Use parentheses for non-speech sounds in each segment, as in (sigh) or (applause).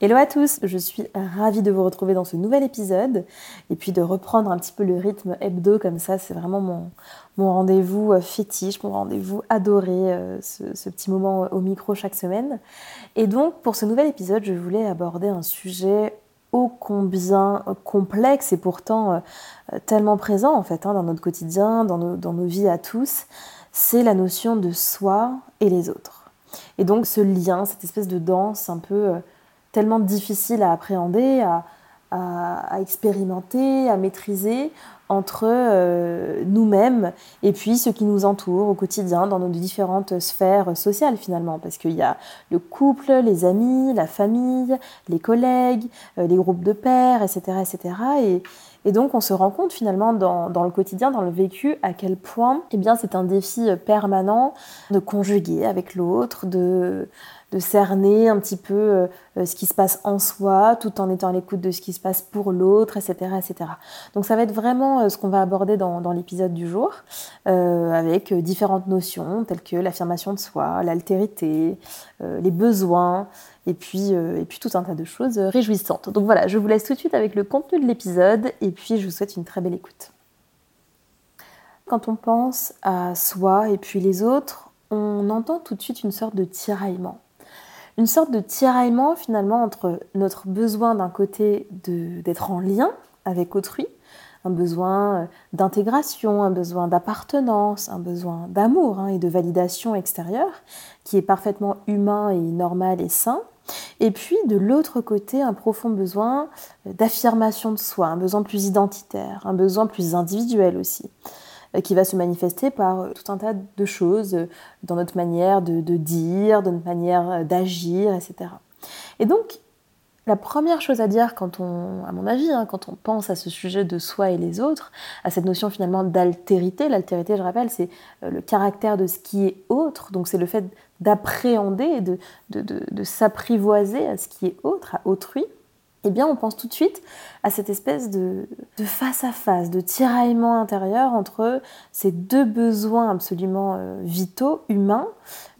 Hello à tous, je suis ravie de vous retrouver dans ce nouvel épisode et puis de reprendre un petit peu le rythme hebdo comme ça, c'est vraiment mon, rendez-vous euh, fétiche, mon rendez-vous adoré, euh, ce, petit moment au micro chaque semaine. Et donc pour ce nouvel épisode, je voulais aborder un sujet ô combien complexe et pourtant euh, tellement présent en fait hein, dans notre quotidien, dans nos vies à tous, c'est la notion de soi et les autres. Et donc ce lien, cette espèce de danse un peu euh, tellement difficile à appréhender, à, expérimenter, à maîtriser entre euh, nous-mêmes et puis ceux qui nous entourent au quotidien dans nos différentes sphères sociales finalement parce qu'il y a le couple, les amis, la famille, les collègues, euh, les groupes de pairs, etc. etc. Et, et donc on se rend compte finalement dans, le quotidien, dans le vécu, à quel point eh c'est un défi permanent de conjuguer avec l'autre, de, de cerner un petit peu euh, ce qui se passe en soi, tout en étant à l'écoute de ce qui se passe pour l'autre, etc., etc. Donc ça va être vraiment euh, ce qu'on va aborder dans, dans l'épisode du jour, euh, avec différentes notions telles que l'affirmation de soi, l'altérité, les besoins, et puis, et puis tout un tas de choses réjouissantes. Donc voilà, je vous laisse tout de suite avec le contenu de l'épisode, et puis je vous souhaite une très belle écoute. Quand on pense à soi et puis les autres, on entend tout de suite une sorte de tiraillement une sorte de tiraillement finalement entre notre besoin d'un côté d'être en lien avec autrui, un besoin euh, d'intégration, un besoin d'appartenance, un besoin d'amour hein, et de validation extérieure, qui est parfaitement humain et normal et sain. Et puis de l'autre côté, un profond besoin d'affirmation de soi, un besoin plus identitaire, un besoin plus individuel aussi. Euh, qui va se manifester par euh, tout un tas de choses euh, dans notre manière de, dire, dans notre manière d'agir, etc. Et donc, la première chose à dire quand on, à mon avis, hein, quand on pense à ce sujet de soi et les autres, à cette notion finalement d'altérité, l'altérité, je rappelle, c'est le caractère de ce qui est autre, donc c'est le fait d'appréhender, de, s'apprivoiser à ce qui est autre, à autrui, eh on pense tout de suite à cette espèce de, face à face, de tiraillement intérieur entre ces deux besoins absolument euh, vitaux, humains,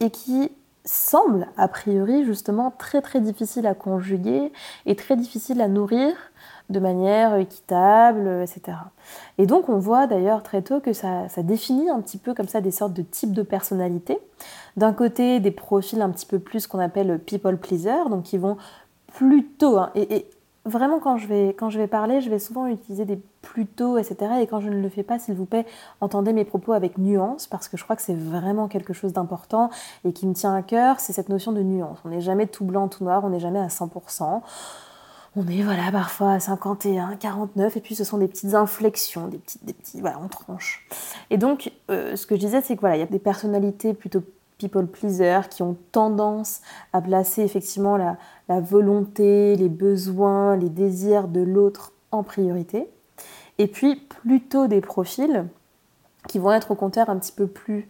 et qui semblent a priori justement très très difficiles à conjuguer et très difficiles à nourrir de manière équitable, etc. Et donc on voit d'ailleurs très tôt que ça, définit un petit peu comme ça des sortes de types de personnalités. D'un côté, des profils un petit peu plus qu'on appelle people pleaser, donc qui vont plutôt, hein, et, vraiment, quand je, vais, parler, je vais souvent utiliser des plutôt, etc. Et quand je ne le fais pas, s'il vous plaît, entendez mes propos avec nuance, parce que je crois que c'est vraiment quelque chose d'important et qui me tient à cœur, c'est cette notion de nuance. On n'est jamais tout blanc, tout noir, on n'est jamais à 100%. On est voilà parfois à 51, 49, et puis ce sont des petites inflexions, des petits, des petits voilà, on tranche. Et donc, euh, ce que je disais, c'est que voilà, il y a des personnalités plutôt people pleaser qui ont tendance à placer effectivement la, volonté, les besoins, les désirs de l'autre en priorité. Et puis plutôt des profils qui vont être au contraire un petit peu plus,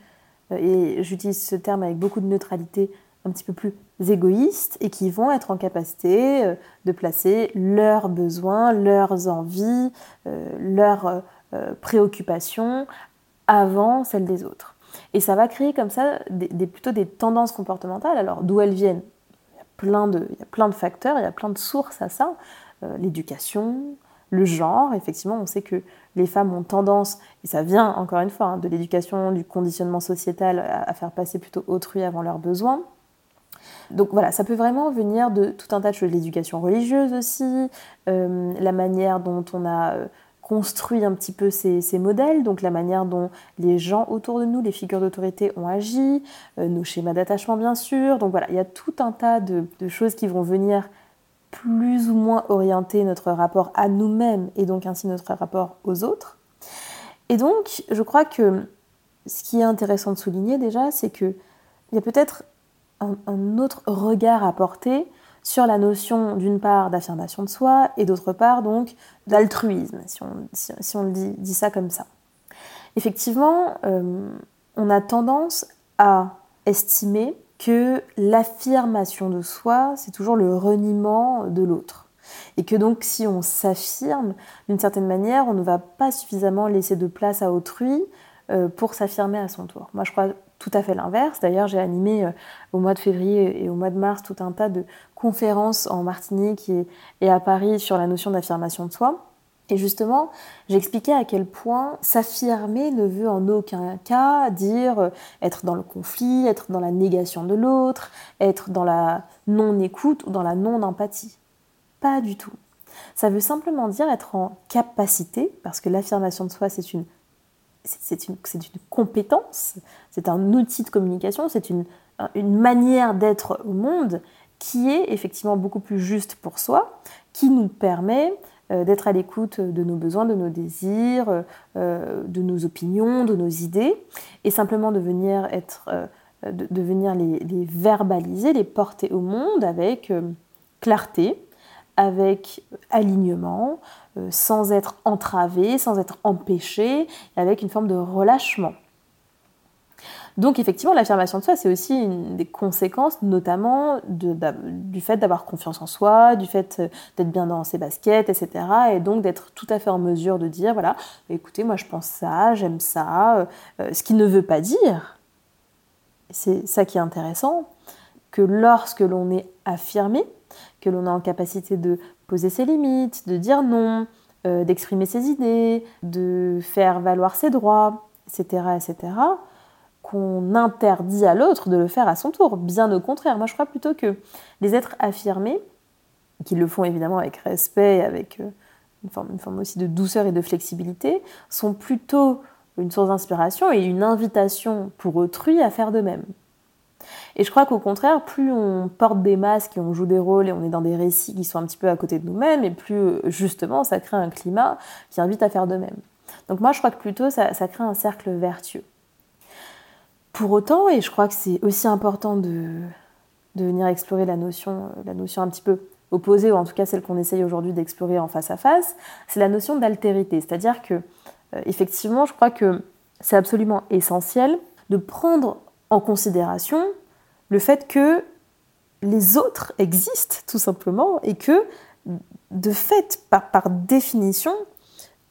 euh, et j'utilise ce terme avec beaucoup de neutralité, un petit peu plus égoïstes et qui vont être en capacité euh, de placer leurs besoins, leurs envies, euh, leurs préoccupations avant celles des autres. Et ça va créer comme ça des, plutôt des tendances comportementales. Alors d'où elles viennent? Il y, a plein de, il y a plein de facteurs, il y a plein de sources à ça. Euh, l'éducation, le genre, effectivement, on sait que les femmes ont tendance, et ça vient encore une fois hein, de l'éducation, du conditionnement sociétal, à, faire passer plutôt autrui avant leurs besoins. Donc voilà, ça peut vraiment venir de tout un tas de choses, l'éducation religieuse aussi, euh, la manière dont on a euh, construit un petit peu ces, modèles, donc la manière dont les gens autour de nous, les figures d'autorité ont agi, euh, nos schémas d'attachement bien sûr. Donc voilà, il y a tout un tas de, choses qui vont venir plus ou moins orienter notre rapport à nous-mêmes et donc ainsi notre rapport aux autres. Et donc, je crois que ce qui est intéressant de souligner déjà, c'est qu'il y a peut-être un, autre regard à porter sur la notion d'une part d'affirmation de soi et d'autre part donc d'altruisme, si on, dit, ça comme ça. Effectivement, euh, on a tendance à estimer que l'affirmation de soi, c'est toujours le reniement de l'autre. Et que donc si on s'affirme, d'une certaine manière, on ne va pas suffisamment laisser de place à autrui euh, pour s'affirmer à son tour. Tout à fait l'inverse. D'ailleurs, j'ai animé euh, au mois de février et au mois de mars tout un tas de conférences en Martinique et, à Paris sur la notion d'affirmation de soi. Et justement, j'expliquais à quel point s'affirmer ne veut en aucun cas dire euh, être dans le conflit, être dans la négation de l'autre, être dans la non-écoute ou dans la non-empathie. Pas du tout. Ça veut simplement dire être en capacité, parce que l'affirmation de soi, c'est une c'est une, une, compétence, c'est un outil de communication, c'est une, une, manière d'être au monde qui est effectivement beaucoup plus juste pour soi, qui nous permet euh, d'être à l'écoute de nos besoins, de nos désirs, euh, de nos opinions, de nos idées, et simplement de venir, être, euh, de, venir les, les, verbaliser, les porter au monde avec clarté, avec alignement, euh, sans être entravé, sans être empêché, avec une forme de relâchement. Donc effectivement, l'affirmation de soi, c'est aussi une des conséquences, notamment du fait d'avoir confiance en soi, du fait euh, d'être bien dans ses baskets, etc. Et donc d'être tout à fait en mesure de dire, voilà, écoutez, moi je pense ça, j'aime ça, euh, ce qui ne veut pas dire, c'est ça qui est intéressant, que lorsque l'on est affirmé, l'on est en capacité de poser ses limites, de dire non, euh, d'exprimer ses idées, de faire valoir ses droits, etc., etc., qu'on interdit à l'autre de le faire à son tour. Bien au contraire, moi je crois plutôt que les êtres affirmés, qui le font évidemment avec respect, avec euh, une, forme, une forme aussi de douceur et de flexibilité, sont plutôt une source d'inspiration et une invitation pour autrui à faire de même. Et je crois qu'au contraire, plus on porte des masques et on joue des rôles et on est dans des récits qui sont un petit peu à côté de nous-mêmes, et plus euh, justement ça crée un climat qui invite à faire de même. Donc moi je crois que plutôt ça, crée un cercle vertueux. Pour autant, et je crois que c'est aussi important de, venir explorer la notion, la notion un petit peu opposée, ou en tout cas celle qu'on essaye aujourd'hui d'explorer en face à face, c'est la notion d'altérité. C'est-à-dire que, euh, effectivement, je crois que c'est absolument essentiel de prendre en considération le fait que les autres existent tout simplement et que de fait, par, définition,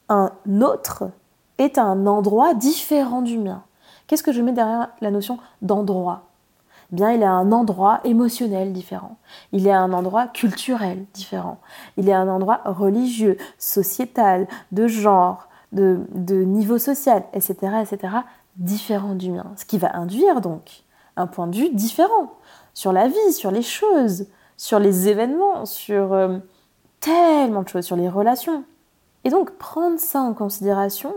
un autre est un endroit différent du mien. Qu'est-ce que je mets derrière la notion d'endroit? Bien, il est un endroit émotionnel différent. Il est un endroit culturel différent. Il est un endroit religieux, sociétal, de genre, de, de niveau social, etc., etc., différent du mien. Ce qui va induire donc un point de vue différent sur la vie, sur les choses, sur les événements, sur euh, tellement de choses, sur les relations. Et donc prendre ça en considération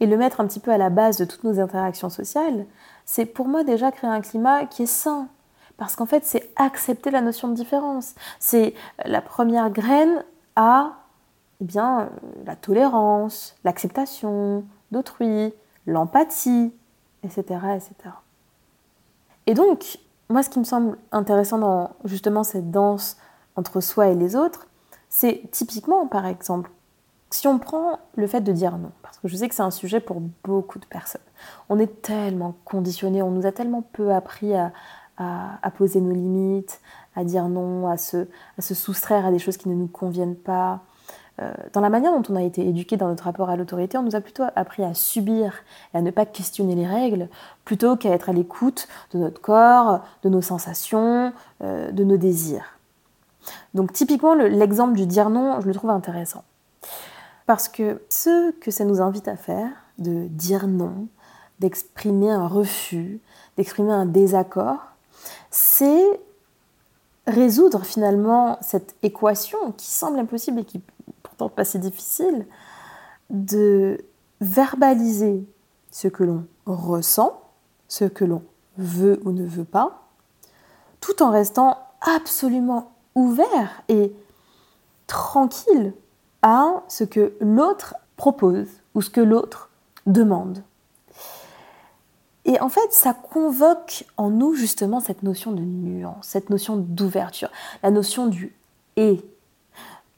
et le mettre un petit peu à la base de toutes nos interactions sociales, c'est pour moi déjà créer un climat qui est sain. Parce qu'en fait, c'est accepter la notion de différence. C'est la première graine à eh bien, la tolérance, l'acceptation d'autrui, l'empathie, etc., etc. Et donc, moi, ce qui me semble intéressant dans justement cette danse entre soi et les autres, c'est typiquement, par exemple, si on prend le fait de dire non, parce que je sais que c'est un sujet pour beaucoup de personnes, on est tellement conditionné, on nous a tellement peu appris à, poser nos limites, à dire non, à se, soustraire à des choses qui ne nous conviennent pas, dans la manière dont on a été éduqué dans notre rapport à l'autorité, on nous a plutôt appris à subir et à ne pas questionner les règles, plutôt qu'à être à l'écoute de notre corps, de nos sensations, euh, de nos désirs. Donc typiquement, l'exemple du dire non, je le trouve intéressant. Parce que ce que ça nous invite à faire, de dire non, d'exprimer un refus, d'exprimer un désaccord, c'est résoudre finalement cette équation qui semble impossible et qui pas si difficile, de verbaliser ce que l'on ressent, ce que l'on veut ou ne veut pas, tout en restant absolument ouvert et tranquille à ce que l'autre propose ou ce que l'autre demande. Et en fait, ça convoque en nous justement cette notion de nuance, cette notion d'ouverture, la notion du et.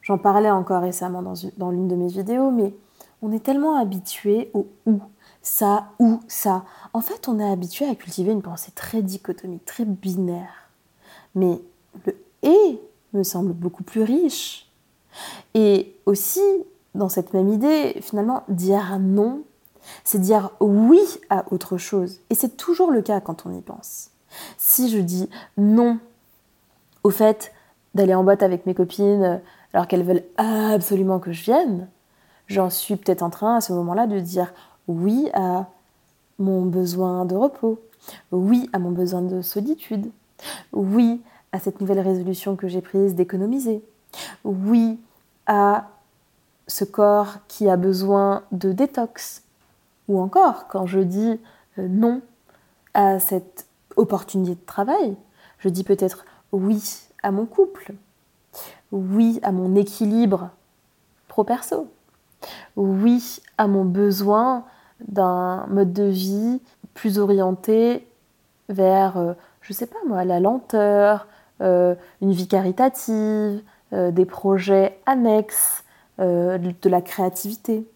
J'en parlais encore récemment dans l'une de mes vidéos, mais on est tellement habitué au ou, ça ou ça. En fait, on est habitué à cultiver une pensée très dichotomique, très binaire. Mais le et me semble beaucoup plus riche. Et aussi, dans cette même idée, finalement, dire non, c'est dire oui à autre chose. Et c'est toujours le cas quand on y pense. Si je dis non au fait d'aller en boîte avec mes copines alors qu'elles veulent absolument que je vienne, j'en suis peut-être en train à ce moment-là de dire oui à mon besoin de repos, oui à mon besoin de solitude, oui à cette nouvelle résolution que j'ai prise d'économiser, oui à ce corps qui a besoin de détox, ou encore quand je dis euh, non à cette opportunité de travail, je dis peut-être oui à mon couple, oui à mon équilibre pro-perso, oui à mon besoin d'un mode de vie plus orienté vers, je euh, je sais pas moi, la lenteur, euh, une vie caritative, euh, des projets annexes, de la créativité.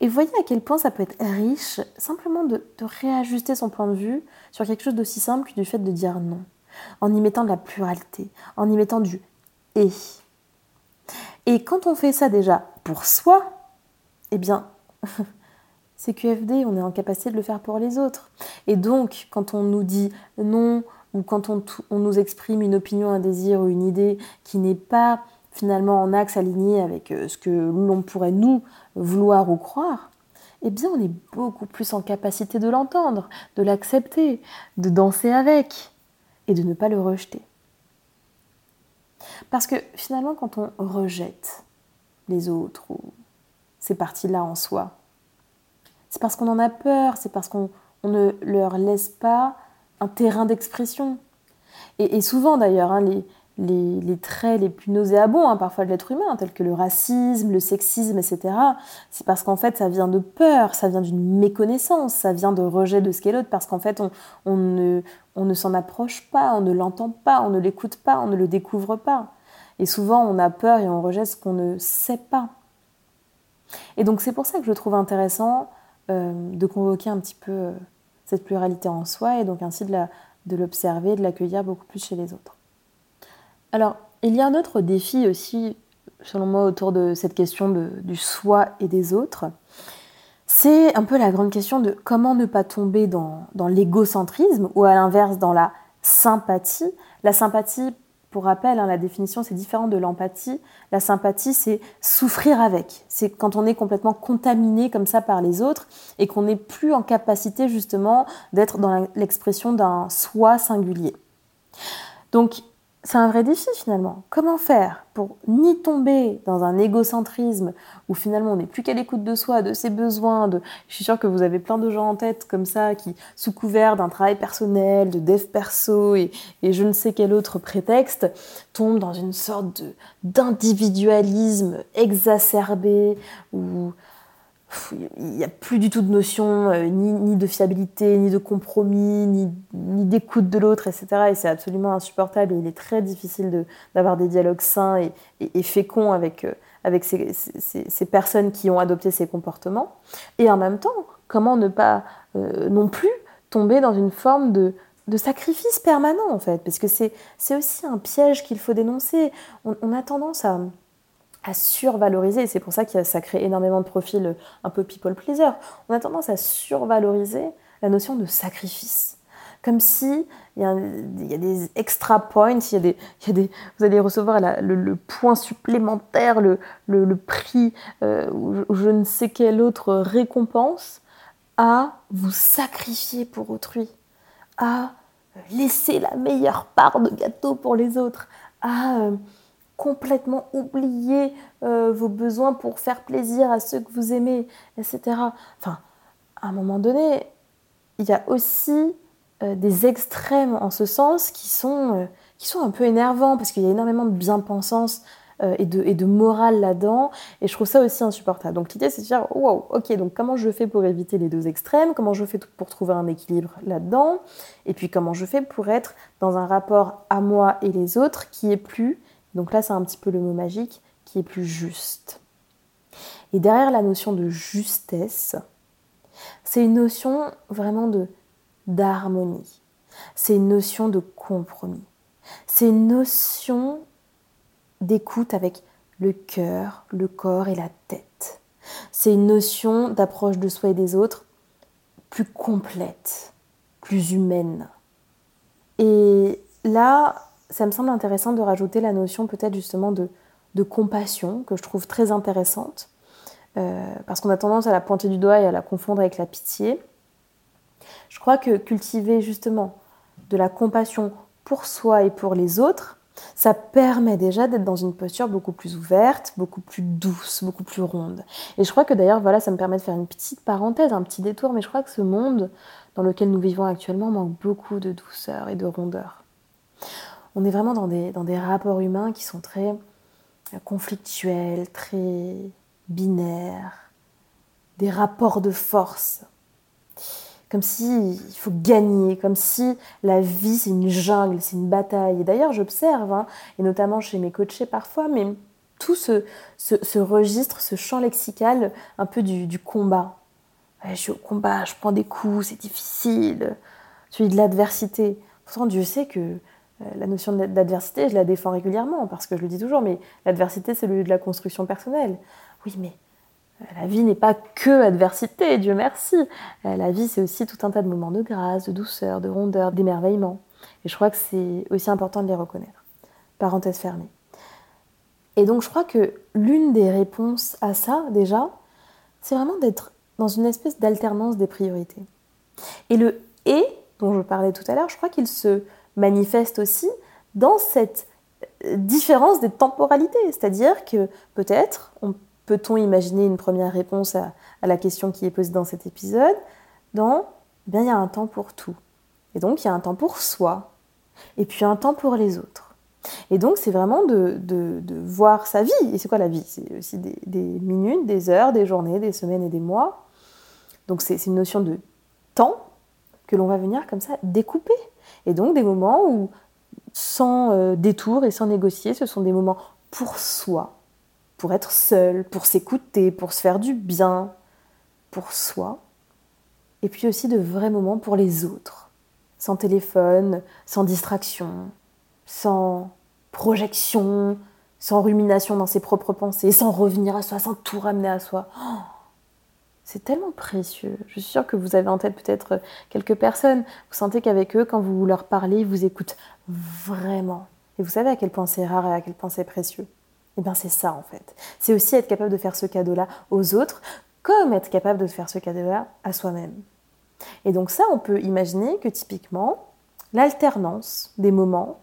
Et voyez à quel point ça peut être riche simplement de, de réajuster son point de vue sur quelque chose d'aussi simple que du fait de dire non, en y mettant de la pluralité, en y mettant du et. Quand on fait ça déjà pour soi, eh bien, (laughs) c'est QFD, on est en capacité de le faire pour les autres. Et donc, quand on nous dit non, ou quand on, nous exprime une opinion, un désir ou une idée qui n'est pas finalement en axe aligné avec euh, ce que l'on pourrait nous vouloir ou croire, eh bien on est beaucoup plus en capacité de l'entendre, de l'accepter, de danser avec et de ne pas le rejeter. Parce que finalement quand on rejette les autres ou ces parties-là en soi, c'est parce qu'on en a peur, c'est parce qu'on ne leur laisse pas un terrain d'expression. Et, souvent d'ailleurs, hein, les, traits les plus nauséabonds hein, parfois de l'être humain, tels que le racisme, le sexisme, etc., c'est parce qu'en fait ça vient de peur, ça vient d'une méconnaissance, ça vient de rejet de ce qu'est l'autre, parce qu'en fait on, ne, on ne s'en approche pas, on ne l'entend pas, on ne l'écoute pas, on ne le découvre pas. Et souvent on a peur et on rejette ce qu'on ne sait pas. Et donc c'est pour ça que je trouve intéressant euh, de convoquer un petit peu euh, cette pluralité en soi et donc ainsi de l'observer, de l'accueillir beaucoup plus chez les autres. Alors, il y a un autre défi aussi, selon moi, autour de cette question du soi et des autres. C'est un peu la grande question de comment ne pas tomber dans, l'égocentrisme ou à l'inverse dans la sympathie. La sympathie, pour rappel, hein, la définition, c'est différent de l'empathie. La sympathie, c'est souffrir avec. C'est quand on est complètement contaminé comme ça par les autres et qu'on n'est plus en capacité justement d'être dans l'expression d'un soi singulier. Donc, c'est un vrai défi finalement. Comment faire pour ni tomber dans un égocentrisme où finalement on n'est plus qu'à l'écoute de soi, de ses besoins, de... je suis sûre que vous avez plein de gens en tête comme ça qui, sous couvert d'un travail personnel, de dev perso et, je ne sais quel autre prétexte, tombent dans une sorte d'individualisme exacerbé où il n'y a plus du tout de notion euh, ni, de fiabilité, ni de compromis, ni, d'écoute de l'autre, etc. Et c'est absolument insupportable et il est très difficile d'avoir des dialogues sains et, féconds avec, euh, avec ces, ces, personnes qui ont adopté ces comportements. Et en même temps, comment ne pas euh, non plus tomber dans une forme de, de sacrifice permanent, en fait, parce que c'est aussi un piège qu'il faut dénoncer. on a tendance à à survaloriser, et c'est pour ça que ça crée énormément de profils un peu people pleaser, on a tendance à survaloriser la notion de sacrifice. Comme si il y, a, des extra points, y a des, vous allez recevoir le, point supplémentaire, le, le, prix euh, ou je ne sais quelle autre récompense à vous sacrifier pour autrui, à laisser la meilleure part de gâteau pour les autres, à euh, complètement oublier euh, vos besoins pour faire plaisir à ceux que vous aimez, etc. Enfin, à un moment donné, il y a aussi euh, des extrêmes en ce sens qui sont, euh, qui sont un peu énervants parce qu'il y a énormément de bien-pensance et, de, et de morale là-dedans. Et je trouve ça aussi insupportable. Donc l'idée, c'est de dire, wow, ok, donc comment je fais pour éviter les deux extrêmes? Comment je fais pour trouver un équilibre là-dedans? Et puis comment je fais pour être dans un rapport à moi et les autres qui est plus, donc là c'est un petit peu le mot magique, qui est plus juste. Et derrière la notion de justesse, c'est une notion vraiment de d'harmonie. C'est une notion de compromis. C'est une notion d'écoute avec le cœur, le corps et la tête. C'est une notion d'approche de soi et des autres plus complète, plus humaine. Et là, ça me semble intéressant de rajouter la notion peut-être justement de, compassion, que je trouve très intéressante, euh, parce qu'on a tendance à la pointer du doigt et à la confondre avec la pitié. Je crois que cultiver justement de la compassion pour soi et pour les autres, ça permet déjà d'être dans une posture beaucoup plus ouverte, beaucoup plus douce, beaucoup plus ronde. Et je crois que d'ailleurs, voilà, ça me permet de faire une petite parenthèse, un petit détour, mais je crois que ce monde dans lequel nous vivons actuellement manque beaucoup de douceur et de rondeur. On est vraiment dans des, dans des rapports humains qui sont très conflictuels, très binaires, des rapports de force comme si il faut gagner, comme si la vie c'est une jungle, c'est une bataille. Et d'ailleurs, j'observe, hein, et notamment chez mes coachés parfois, mais tout ce, ce, registre, ce champ lexical un peu du, combat. je suis au combat, je prends des coups, c'est difficile. Celui de l'adversité. Pourtant, Dieu sait que euh, la notion d'adversité, je la défends régulièrement, parce que je le dis toujours, mais l'adversité, c'est le lieu de la construction personnelle. Oui, mais la vie n'est pas que adversité, Dieu merci. Euh, la vie, c'est aussi tout un tas de moments de grâce, de douceur, de rondeur, d'émerveillement. Et je crois que c'est aussi important de les reconnaître. Parenthèse fermée. Et donc, je crois que l'une des réponses à ça, déjà, c'est vraiment d'être dans une espèce d'alternance des priorités. Et le et dont je parlais tout à l'heure, je crois qu'il se manifeste aussi dans cette euh, différence des temporalités. C'est-à-dire que peut-être on peut-on imaginer une première réponse à, la question qui est posée dans cet épisode Dans, eh bien, il y a un temps pour tout. Et donc, il y a un temps pour soi, et puis un temps pour les autres. Et donc, c'est vraiment de, voir sa vie. Et c'est quoi la vie? C'est aussi des, minutes, des heures, des journées, des semaines et des mois. Donc, c'est une notion de temps que l'on va venir comme ça découper. Et donc, des moments où, sans euh, détour et sans négocier, ce sont des moments pour soi, pour être seul, pour s'écouter, pour se faire du bien, pour soi, et puis aussi de vrais moments pour les autres, sans téléphone, sans distraction, sans projection, sans rumination dans ses propres pensées, sans revenir à soi, sans tout ramener à soi. Oh, c'est tellement précieux. Je suis sûre que vous avez en tête peut-être quelques personnes. Vous sentez qu'avec eux, quand vous leur parlez, ils vous écoutent vraiment. Et vous savez à quel point c'est rare et à quel point c'est précieux. Et eh bien c'est ça en fait. C'est aussi être capable de faire ce cadeau-là aux autres, comme être capable de faire ce cadeau-là à soi-même. Et donc ça, on peut imaginer que typiquement, l'alternance des moments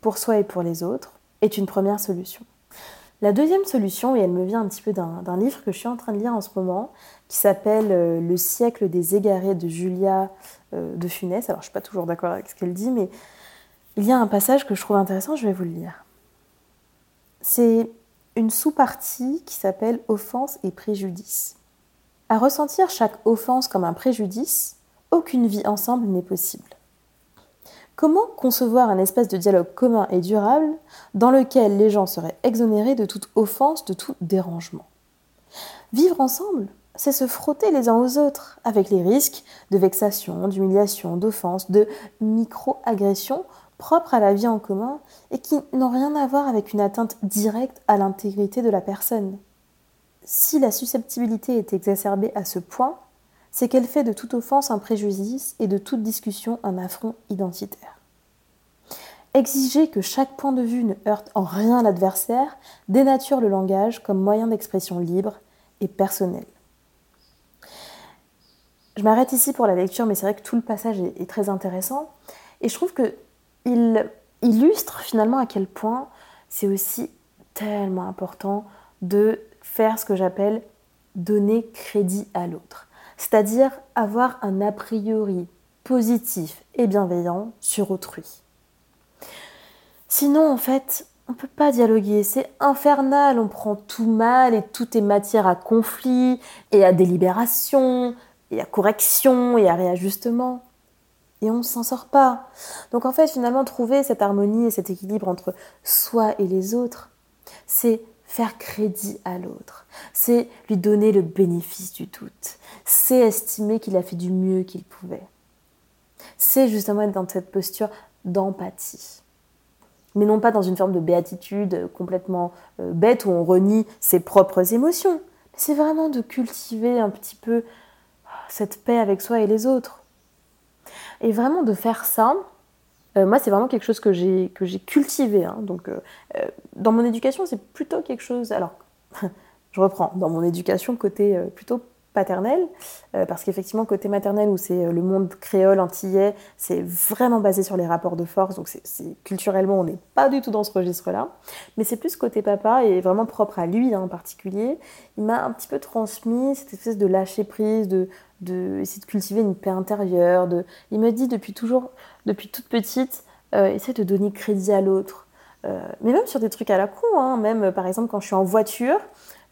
pour soi et pour les autres est une première solution. La deuxième solution, et elle me vient un petit peu d'un livre que je suis en train de lire en ce moment, qui s'appelle euh, Le siècle des égarés de Julia euh, de Funès. Alors je ne suis pas toujours d'accord avec ce qu'elle dit, mais il y a un passage que je trouve intéressant, je vais vous le lire c'est une sous-partie qui s'appelle offense et préjudice. À ressentir chaque offense comme un préjudice, aucune vie ensemble n'est possible. Comment concevoir un espace de dialogue commun et durable dans lequel les gens seraient exonérés de toute offense, de tout dérangement? Vivre ensemble, c'est se frotter les uns aux autres, avec les risques de vexation, d'humiliation, d'offense, de micro-agression propres à la vie en commun et qui n'ont rien à voir avec une atteinte directe à l'intégrité de la personne. Si la susceptibilité est exacerbée à ce point, c'est qu'elle fait de toute offense un préjudice et de toute discussion un affront identitaire. Exiger que chaque point de vue ne heurte en rien l'adversaire dénature le langage comme moyen d'expression libre et personnel. Je m'arrête ici pour la lecture, mais c'est vrai que tout le passage est, très intéressant. Et je trouve que il illustre finalement à quel point c'est aussi tellement important de faire ce que j'appelle donner crédit à l'autre. C'est-à-dire avoir un a priori positif et bienveillant sur autrui. Sinon, en fait, on peut pas dialoguer, c'est infernal, on prend tout mal et tout est matière à conflit et à délibération et à correction et à réajustement. Et on ne s'en sort pas. Donc en fait, finalement, trouver cette harmonie et cet équilibre entre soi et les autres, c'est faire crédit à l'autre, c'est lui donner le bénéfice du doute, c'est estimer qu'il a fait du mieux qu'il pouvait. C'est justement être dans cette posture d'empathie. Mais non pas dans une forme de béatitude complètement euh, bête où on renie ses propres émotions. C'est vraiment de cultiver un petit peu cette paix avec soi et les autres. Et vraiment de faire ça, euh, moi, c'est vraiment quelque chose que j'ai cultivé. Hein. Donc, euh, euh, dans mon éducation, c'est plutôt quelque chose. Alors, (laughs) je reprends. Dans mon éducation, côté plutôt paternel, parce qu'effectivement, côté maternel, où c'est le monde créole, antillais, c'est vraiment basé sur les rapports de force. Donc, c'est culturellement, on n'est pas du tout dans ce registre-là. Mais c'est plus côté papa et vraiment propre à lui hein, en particulier. Il m'a un petit peu transmis cette espèce de lâcher prise, de de essayer de cultiver une paix intérieure. Il me dit depuis toujours, depuis toute petite, euh, essaie de donner crédit à l'autre. Euh, mais même sur des trucs à la con, hein. même euh, par exemple quand je suis en voiture,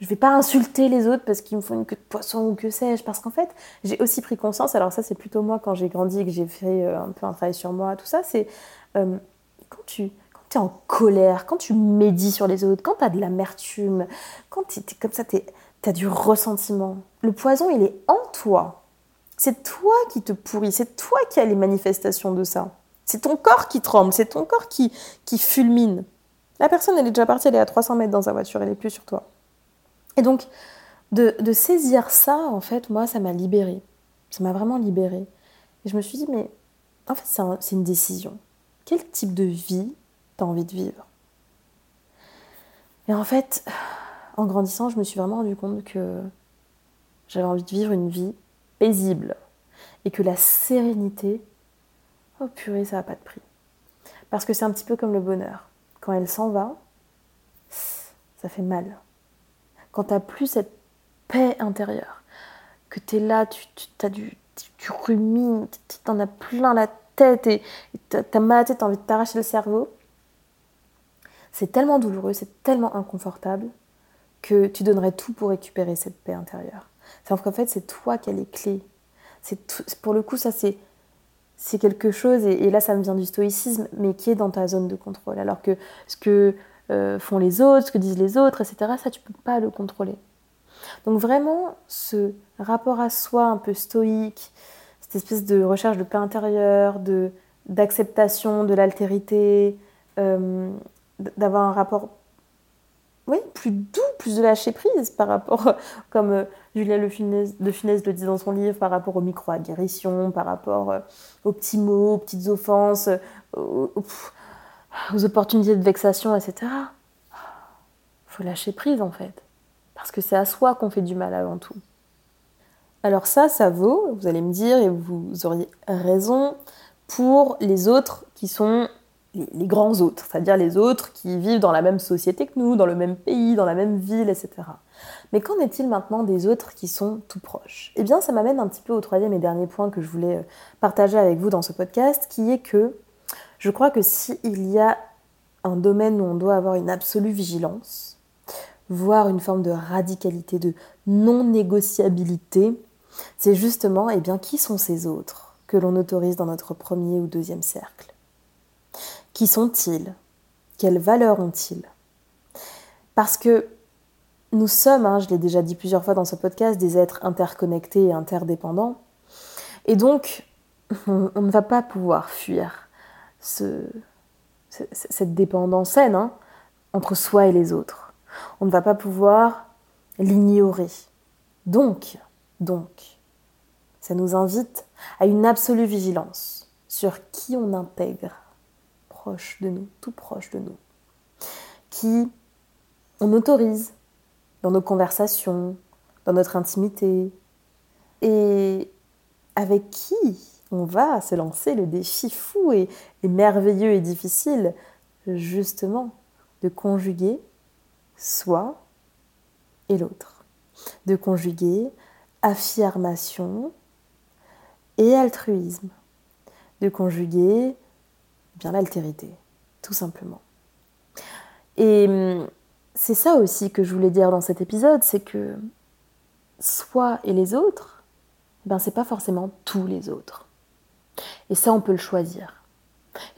je vais pas insulter les autres parce qu'ils me font une queue de poisson ou que sais-je. Parce qu'en fait, j'ai aussi pris conscience, alors ça c'est plutôt moi quand j'ai grandi et que j'ai fait un peu un travail sur moi, tout ça, c'est quand tu quand es en colère, quand tu médis sur les autres, quand tu as de l'amertume, quand tu es, comme ça, tu as du ressentiment. Le poison, il est en toi. C'est toi qui te pourris, c'est toi qui as les manifestations de ça. C'est ton corps qui tremble, c'est ton corps qui, fulmine. La personne, elle est déjà partie, elle est à 300 mètres dans sa voiture, elle n'est plus sur toi. Et donc, de, de saisir ça, en fait, moi, ça m'a libérée. Ça m'a vraiment libérée. Et je me suis dit, mais en fait, c'est une décision. Quel type de vie tu as envie de vivre? Et en fait, en grandissant, je me suis vraiment rendu compte que j'avais envie de vivre une vie paisible et que la sérénité, oh purée, ça n'a pas de prix. Parce que c'est un petit peu comme le bonheur. Quand elle s'en va, ça fait mal. Quand tu n'as plus cette paix intérieure, que tu es là, tu, as du, tu, rumines, tu en as plein la tête et tu as mal à la tête, tu as envie de t'arracher le cerveau, c'est tellement douloureux, c'est tellement inconfortable que tu donnerais tout pour récupérer cette paix intérieure. Sauf qu'en fait, c'est toi qui as les clés. C'est pour le coup, ça, c'est c'est quelque chose, et, là ça me vient du stoïcisme, mais qui est dans ta zone de contrôle. Alors que ce que euh, font les autres, ce que disent les autres, etc., ça tu peux pas le contrôler. Donc vraiment, ce rapport à soi un peu stoïque, cette espèce de recherche de paix intérieure, de d'acceptation de l'altérité, euh, d'avoir un rapport oui, plus doux, plus de lâcher prise par rapport, (laughs) comme euh, Julia Le Funès, le dit dans son livre, par rapport aux micro-agressions, par rapport euh, aux petits mots, aux petites offenses, aux, opportunités de vexation, etc. Faut lâcher prise en fait, parce que c'est à soi qu'on fait du mal avant tout. Alors ça, ça vaut, vous allez me dire, et vous auriez raison, pour les autres qui sont les, grands autres, c'est-à-dire les autres qui vivent dans la même société que nous, dans le même pays, dans la même ville, etc. Mais qu'en est-il maintenant des autres qui sont tout proches? Eh bien, ça m'amène un petit peu au troisième et dernier point que je voulais euh, partager avec vous dans ce podcast, qui est que je crois que s'il y a un domaine où on doit avoir une absolue vigilance, voire une forme de radicalité, de non-négociabilité, c'est justement, eh bien, qui sont ces autres que l'on autorise dans notre premier ou deuxième cercle? Qui sont-ils? Quelles valeurs ont-ils? Parce que nous sommes, hein, je l'ai déjà dit plusieurs fois dans ce podcast, des êtres interconnectés et interdépendants. Et donc, (laughs) on, ne va pas pouvoir fuir cette dépendance saine hein, entre soi et les autres. On ne va pas pouvoir l'ignorer. Donc, donc, ça nous invite à une absolue vigilance sur qui on intègre de nous, tout proche de nous, qui on autorise dans nos conversations, dans notre intimité, et avec qui on va se lancer le défi fou et, merveilleux et difficile, justement, de conjuguer soi et l'autre, de conjuguer affirmation et altruisme, de conjuguer bien l'altérité, tout simplement. Et hum, c'est ça aussi que je voulais dire dans cet épisode, c'est que soi et les autres, ben c'est pas forcément tous les autres. Et ça, on peut le choisir.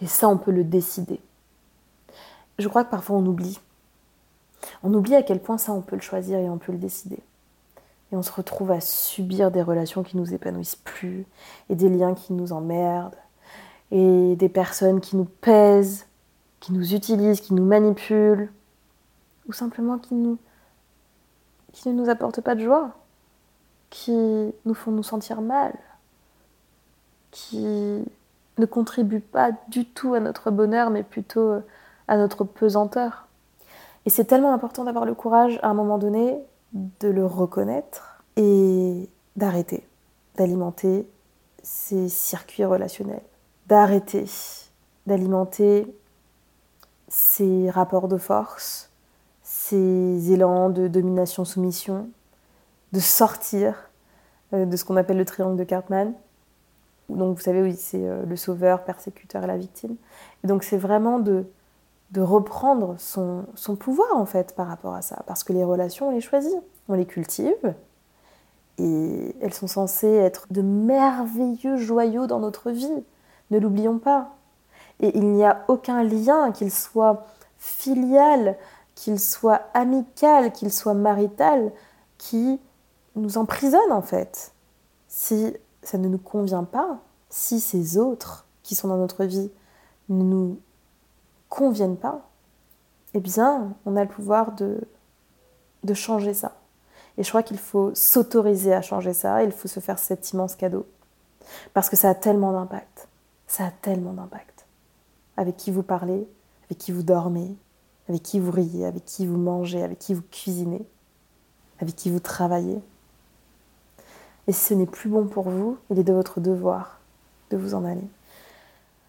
Et ça, on peut le décider. Je crois que parfois on oublie. On oublie à quel point ça, on peut le choisir et on peut le décider. Et on se retrouve à subir des relations qui nous épanouissent plus, et des liens qui nous emmerdent, et des personnes qui nous pèsent, qui nous utilisent, qui nous manipulent, ou simplement qui, nous, qui ne nous apportent pas de joie, qui nous font nous sentir mal, qui ne contribuent pas du tout à notre bonheur, mais plutôt à notre pesanteur. Et c'est tellement important d'avoir le courage à un moment donné de le reconnaître et d'arrêter d'alimenter ces circuits relationnels, d'arrêter d'alimenter ces rapports de force, ces élans de domination-soumission, de sortir euh, de ce qu'on appelle le triangle de Cartman. Donc vous savez, oui, c'est euh, le sauveur, persécuteur et la victime. Et donc c'est vraiment de, de reprendre son, son, pouvoir en fait par rapport à ça. Parce que les relations, on les choisit, on les cultive. Et elles sont censées être de merveilleux joyaux dans notre vie. Ne l'oublions pas. Et il n'y a aucun lien, qu'il soit filial, qu'il soit amical, qu'il soit marital, qui nous emprisonne en fait. Si ça ne nous convient pas, si ces autres qui sont dans notre vie ne nous conviennent pas, eh bien, on a le pouvoir de, changer ça. Et je crois qu'il faut s'autoriser à changer ça, il faut se faire cet immense cadeau. Parce que ça a tellement d'impact. Ça a tellement d'impact. Avec qui vous parlez, avec qui vous dormez, avec qui vous riez, avec qui vous mangez, avec qui vous cuisinez, avec qui vous travaillez. Et si ce n'est plus bon pour vous, il est de votre devoir de vous en aller.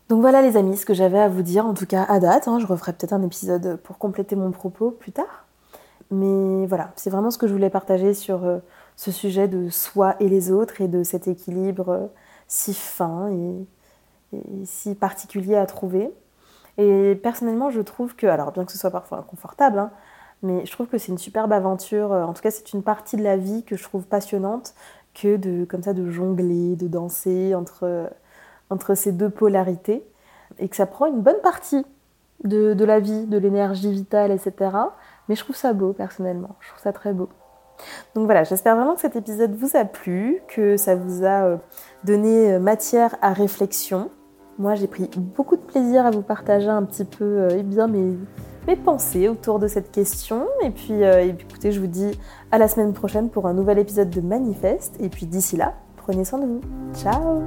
Donc voilà les amis, ce que j'avais à vous dire, en tout cas à date. Hein. je referai peut-être un épisode pour compléter mon propos plus tard. Mais voilà, c'est vraiment ce que je voulais partager sur euh, ce sujet de soi et les autres et de cet équilibre euh, si fin et, si particulier à trouver. Et personnellement, je trouve que, alors bien que ce soit parfois inconfortable, hein, mais je trouve que c'est une superbe aventure. Euh, en tout cas, c'est une partie de la vie que je trouve passionnante que de comme ça de jongler, de danser entre, entre ces deux polarités et que ça prend une bonne partie de, de la vie, de l'énergie vitale, etc. Mais je trouve ça beau personnellement, je trouve ça très beau. Donc voilà, j'espère vraiment que cet épisode vous a plu, que ça vous a euh, donné euh, matière à réflexion. Moi, j'ai pris beaucoup de plaisir à vous partager un petit peu euh, eh bien, mes, mes pensées autour de cette question. Et puis, et puis, écoutez, je vous dis à la semaine prochaine pour un nouvel épisode de Manifeste. Et puis d'ici là, prenez soin de vous. Ciao